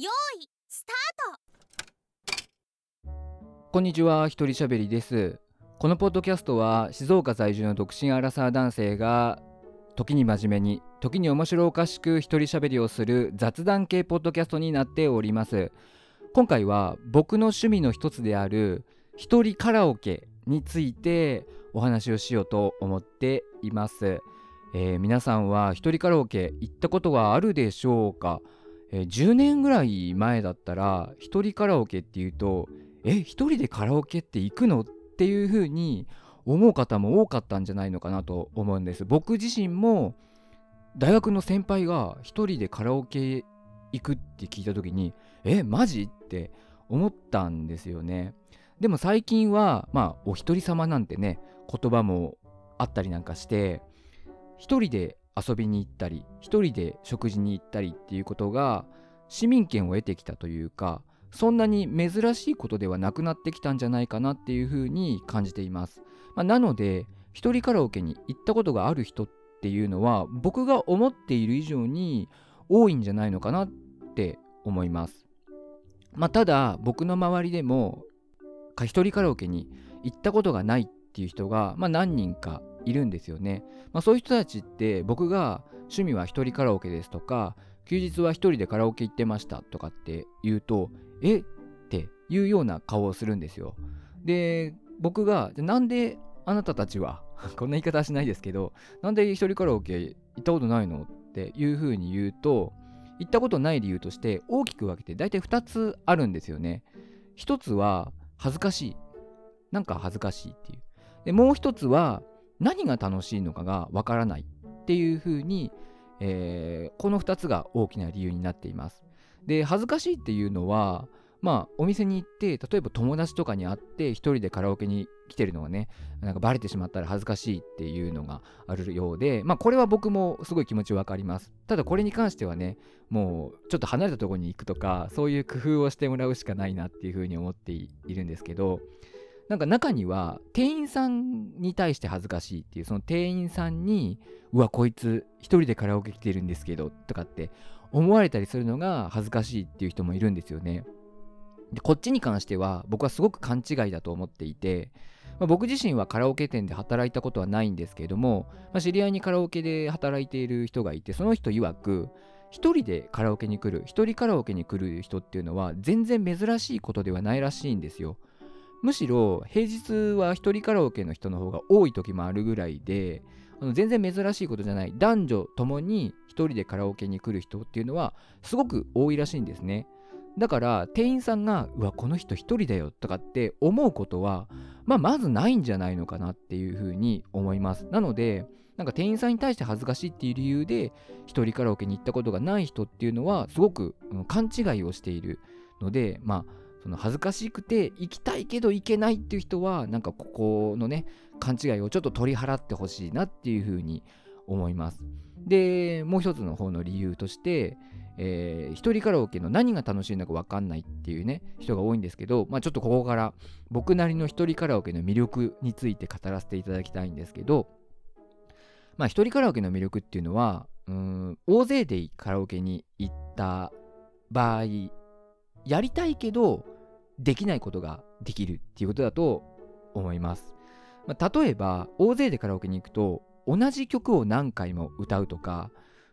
よーいスタートこんにちは、一人しゃべりです。このポッドキャストは静岡在住の独身アラサー男性が時に真面目に、時に面白おかしく一人しゃべりをする雑談系ポッドキャストになっております。今回は僕の趣味の一つである一人カラオケについてお話をしようと思っています。えー皆さんは一人カラオケ行ったことはあるでしょうか、えー10年ぐらい前だったら一人カラオケっていうとえ一人でカラオケって行くのっていう風に思う方も多かったんじゃないのかなと思うんです。僕自身も大学の先輩が一人でカラオケ行くって聞いた時にえマジって思ったんですよね。でも最近はまあお一人様なんてね言葉もあったりなんかして一人で遊びに行ったり一人で食事に行ったりっていうことが市民権を得てきたというかそんなに珍しいことではなくなってきたんじゃないかなっていうふうに感じています。まあなので一人カラオケに行ったことがある人っていうのは僕が思っている以上に多いんじゃないのかなって思います。まあ、ただ僕の周りでもか一人カラオケに行ったことがないっていう人が、まあ、何人かいるんですよね。まあ、そういう人たちって僕が趣味は一人カラオケですとか休日は一人でカラオケ行ってましたとかって言うとえ？っていうような顔をするんですよ。で僕がなんであなたたちは？こんな言い方はしないですけどなんで一人カラオケ行ったことないの？っていうふうに言うと行ったことない理由として大きく分けて大体2つあるんですよね。一つは恥ずかしい。なんか恥ずかしいっていう。でもう一つは何が楽しいのかがわからないっていうふうに、えーこの2つが大きな理由になっています。で恥ずかしいっていうのはまあお店に行って例えば友達とかに会って一人でカラオケに来てるのがねなんかバレてしまったら恥ずかしいっていうのがあるようでまあこれは僕もすごい気持ちわかりますただこれに関してはねもうちょっと離れたところに行くとかそういう工夫をしてもらうしかないなっていうふうに思っているんですけどなんか中には店員さんに対して恥ずかしいっていうその店員さんにうわこいつ一人でカラオケ来てるんですけどとかって思われたりするのが恥ずかしいっていう人もいるんですよね。でこっちに関しては僕はすごく勘違いだと思っていて、まあ僕自身はカラオケ店で働いたことはないんですけれども、まあ知り合いにカラオケで働いている人がいてその人曰く一人でカラオケに来る一人カラオケに来る人っていうのは全然珍しいことではないらしいんですよ。むしろ平日は一人カラオケの人の方が多い時もあるぐらいで全然珍しいことじゃない。男女ともに一人でカラオケに来る人っていうのはすごく多いらしいんですね。だから店員さんがうわこの人一人だよとかって思うことは、まあ、まずないんじゃないのかなっていうふうに思います。なのでなんか店員さんに対して恥ずかしいっていう理由で一人カラオケに行ったことがない人っていうのはすごく勘違いをしているのでまあその恥ずかしくて行きたいけど行けないっていう人はなんかここのね勘違いをちょっと取り払ってほしいなっていうふうに思います。でもう一つの方の理由として、えー一人カラオケの何が楽しいのか分かんないっていうね人が多いんですけど、まあ、ちょっとここから僕なりの一人カラオケの魅力について語らせていただきたいんですけどまあ一人カラオケの魅力っていうのはうん大勢でカラオケに行った場合やりたいけどできないことができるっていうことだと思います。まあ例えば大勢でカラオケに行くと同じ曲を何回も歌うとか、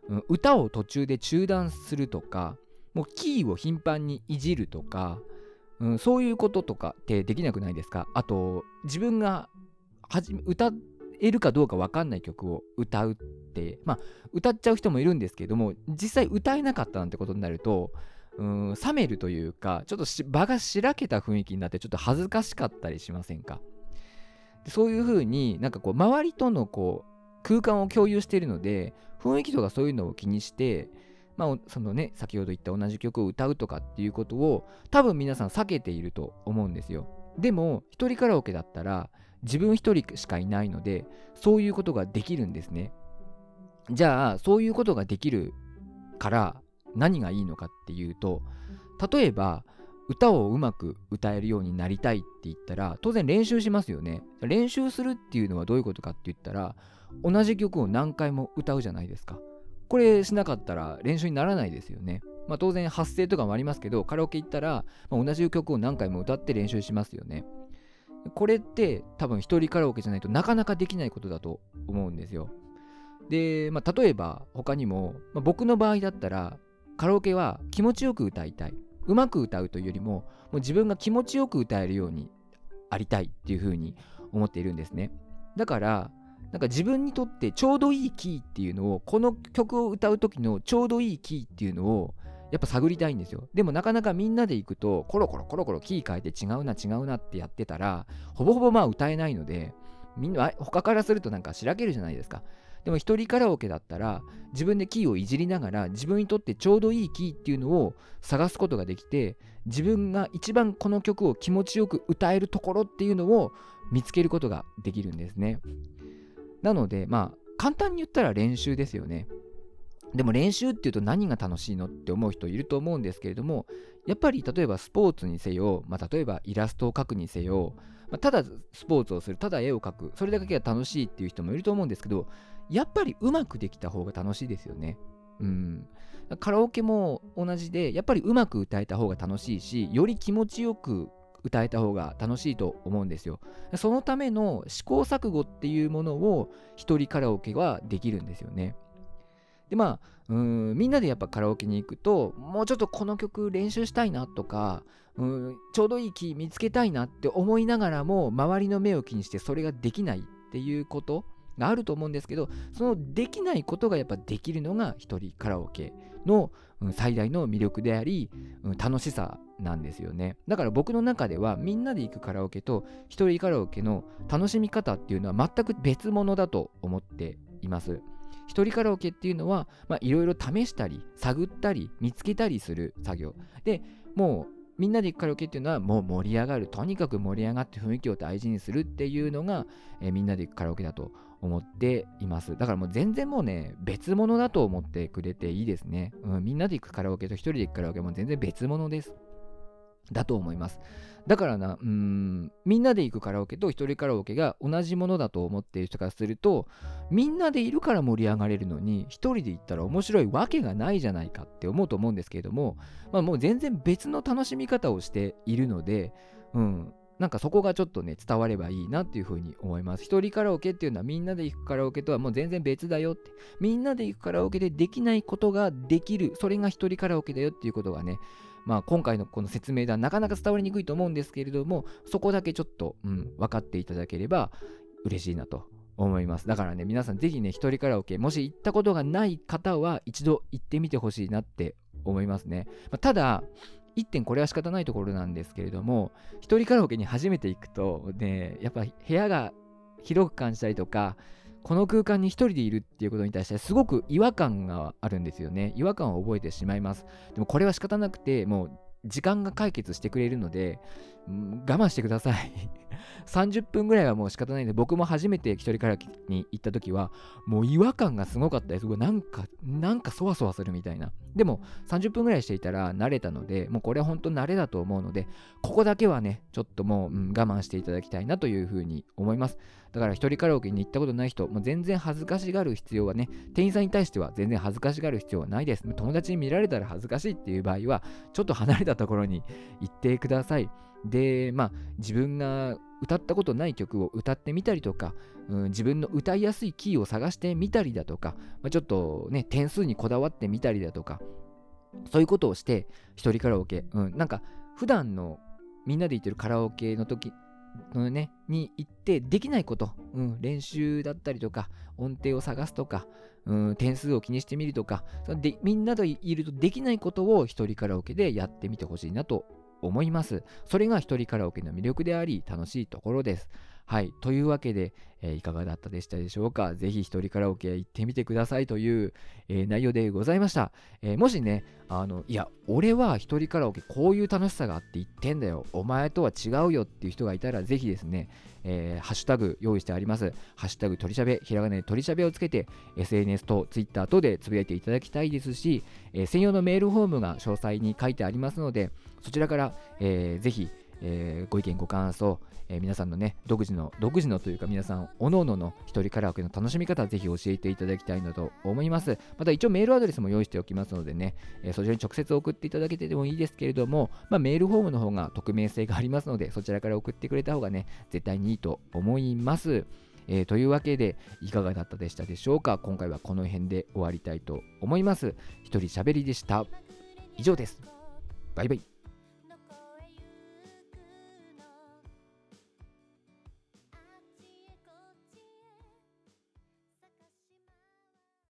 うん歌を途中で中断するとかもうキーを頻繁にいじるとか、うんそういうこととかってできなくないですか？あと自分が歌えるかどうか分かんない曲を歌うってまあ歌っちゃう人もいるんですけども実際歌えなかったなんてことになるとうん冷めるというかちょっと場がしらけた雰囲気になってちょっと恥ずかしかったりしませんか？そういうふうになんかこう周りとのこう空間を共有しているので雰囲気とかそういうのを気にしてまあそのね先ほど言った同じ曲を歌うとかっていうことを多分皆さん避けていると思うんですよ。でも一人カラオケだったら自分一人しかいないのでそういうことができるんですね。じゃあそういうことができるから何がいいのかっていうと例えば歌をうまく歌えるようになりたいって言ったら当然練習しますよね。練習するっていうのはどういうことかって言ったら同じ曲を何回も歌うじゃないですか。これしなかったら練習にならないですよね。まあ、当然発声とかもありますけどカラオケ行ったら、まあ、同じ曲を何回も歌って練習しますよね。これって多分一人カラオケじゃないとなかなかできないことだと思うんですよ。で、まあ、例えば他にも、まあ、僕の場合だったらカラオケは気持ちよく歌いたい。うまく歌うというよりももう自分が気持ちよく歌えるようにありたいっていうふうに思っているんですね。だからなんか自分にとってちょうどいいキーっていうのをこの曲を歌う時のちょうどいいキーっていうのをやっぱ探りたいんですよ。でもなかなかみんなで行くとコロコロコロコロキー変えて違うな違うなってやってたらほぼほぼまあ歌えないのでみんな他からするとなんかしらけるじゃないですか。でも一人カラオケだったら自分でキーをいじりながら自分にとってちょうどいいキーっていうのを探すことができて自分が一番この曲を気持ちよく歌えるところっていうのを見つけることができるんですね。なのでまあ簡単に言ったら練習ですよね。でも練習っていうと何が楽しいのって思う人いると思うんですけれどもやっぱり例えばスポーツにせよ、まあ、例えばイラストを描くにせよ、まあ、ただスポーツをするただ絵を描くそれだけが楽しいっていう人もいると思うんですけどやっぱりうまくできた方が楽しいですよね。うん、カラオケも同じでやっぱりうまく歌えた方が楽しいしより気持ちよく歌えた方が楽しいと思うんですよ。そのための試行錯誤っていうものを一人カラオケはできるんですよね。でまあうんみんなでやっぱカラオケに行くともうちょっとこの曲練習したいなとかうんちょうどいいキー見つけたいなって思いながらも周りの目を気にしてそれができないっていうことがあると思うんですけどそのできないことがやっぱできるのが一人カラオケの最大の魅力であり楽しさなんですよね。だから僕の中ではみんなで行くカラオケと一人カラオケの楽しみ方っていうのは全く別物だと思っています。一人カラオケっていうのはいろいろ試したり探ったり見つけたりする作業。でもうみんなで行くカラオケっていうのはもう盛り上がるとにかく盛り上がって雰囲気を大事にするっていうのが、えー、みんなで行くカラオケだと思っています。だからもう全然もうね別物だと思ってくれていいですね、うん、みんなで行くカラオケと一人で行くカラオケも全然別物です。だと思いますだからな、うん、みんなで行くカラオケと一人カラオケが同じものだと思っている人からすると、みんなでいるから盛り上がれるのに、一人で行ったら面白いわけがないじゃないかって思うと思うんですけれども、まあ、もう全然別の楽しみ方をしているので、うん、なんかそこがちょっとね、伝わればいいなっていうふうに思います。一人カラオケっていうのはみんなで行くカラオケとはもう全然別だよって。みんなで行くカラオケでできないことができる。それが一人カラオケだよっていうことがね、まあ、今回のこの説明ではなかなか伝わりにくいと思うんですけれども、そこだけちょっと、うん、分かっていただければ嬉しいなと思います。だからね、皆さんぜひね、一人カラオケ、もし行ったことがない方は一度行ってみてほしいなって思いますね。まあ、ただ、1点これは仕方ないところなんですけれども、一人カラオケに初めて行くと、ね、やっぱ部屋が広く感じたりとか、この空間に一人でいるっていうことに対してすごく違和感があるんですよね。違和感を覚えてしまいます。でもこれは仕方なくて、もう時間が解決してくれるので、我慢してください 30分ぐらいはもう仕方ないんで、僕も初めて一人カラオケに行った時は、もう違和感がすごかったです。なんか、なんかそわそわするみたいな。でも、30分ぐらいしていたら慣れたので、もうこれは本当慣れだと思うので、ここだけはね、ちょっともう、うん、我慢していただきたいなというふうに思います。だから一人カラオケに行ったことない人、もう全然恥ずかしがる必要はね、店員さんに対しては全然恥ずかしがる必要はないです。友達に見られたら恥ずかしいっていう場合は、ちょっと離れたところに行ってください。で、まあ、自分が歌ったことない曲を歌ってみたりとか、うん、自分の歌いやすいキーを探してみたりだとか、まあ、ちょっとね、点数にこだわってみたりだとか、そういうことをして、一人カラオケ、うん、なんか、普段のみんなで行ってるカラオケの時のね、に行ってできないこと、うん、練習だったりとか、音程を探すとか、うん、点数を気にしてみるとかで、みんなでいるとできないことを一人カラオケでやってみてほしいなと思います。それが一人カラオケの魅力であり、楽しいところです。はい。というわけで、えー、いかがだったでしたでしょうか？ぜひ一人カラオケ行ってみてくださいという、えー、内容でございました。えー、もしね、あの、いや、俺は一人カラオケこういう楽しさがあって言ってんだよ。お前とは違うよっていう人がいたら、ぜひですね、えハッシュタグ用意してあります。ハッシュタグ取りしゃべ、ひらがなで取りしゃべをつけて、SNS と Twitter 等でつぶやいていただきたいですし、え専用のメールフォームが詳細に書いてありますので、そちらから、えー、ぜひ、えー、ご意見ご感想、えー、皆さんのね独自の独自のというか皆さんおのおのの一人カラオケの楽しみ方ぜひ教えていただきたいなと思います。また一応メールアドレスも用意しておきますのでね、えー、そちらに直接送っていただけてでもいいですけれども、まあ、メールフォームの方が匿名性がありますのでそちらから送ってくれた方がね絶対にいいと思います。えー、というわけでいかがだったでしたでしょうか？今回はこの辺で終わりたいと思います。一人喋りでした。以上です。バイバイ。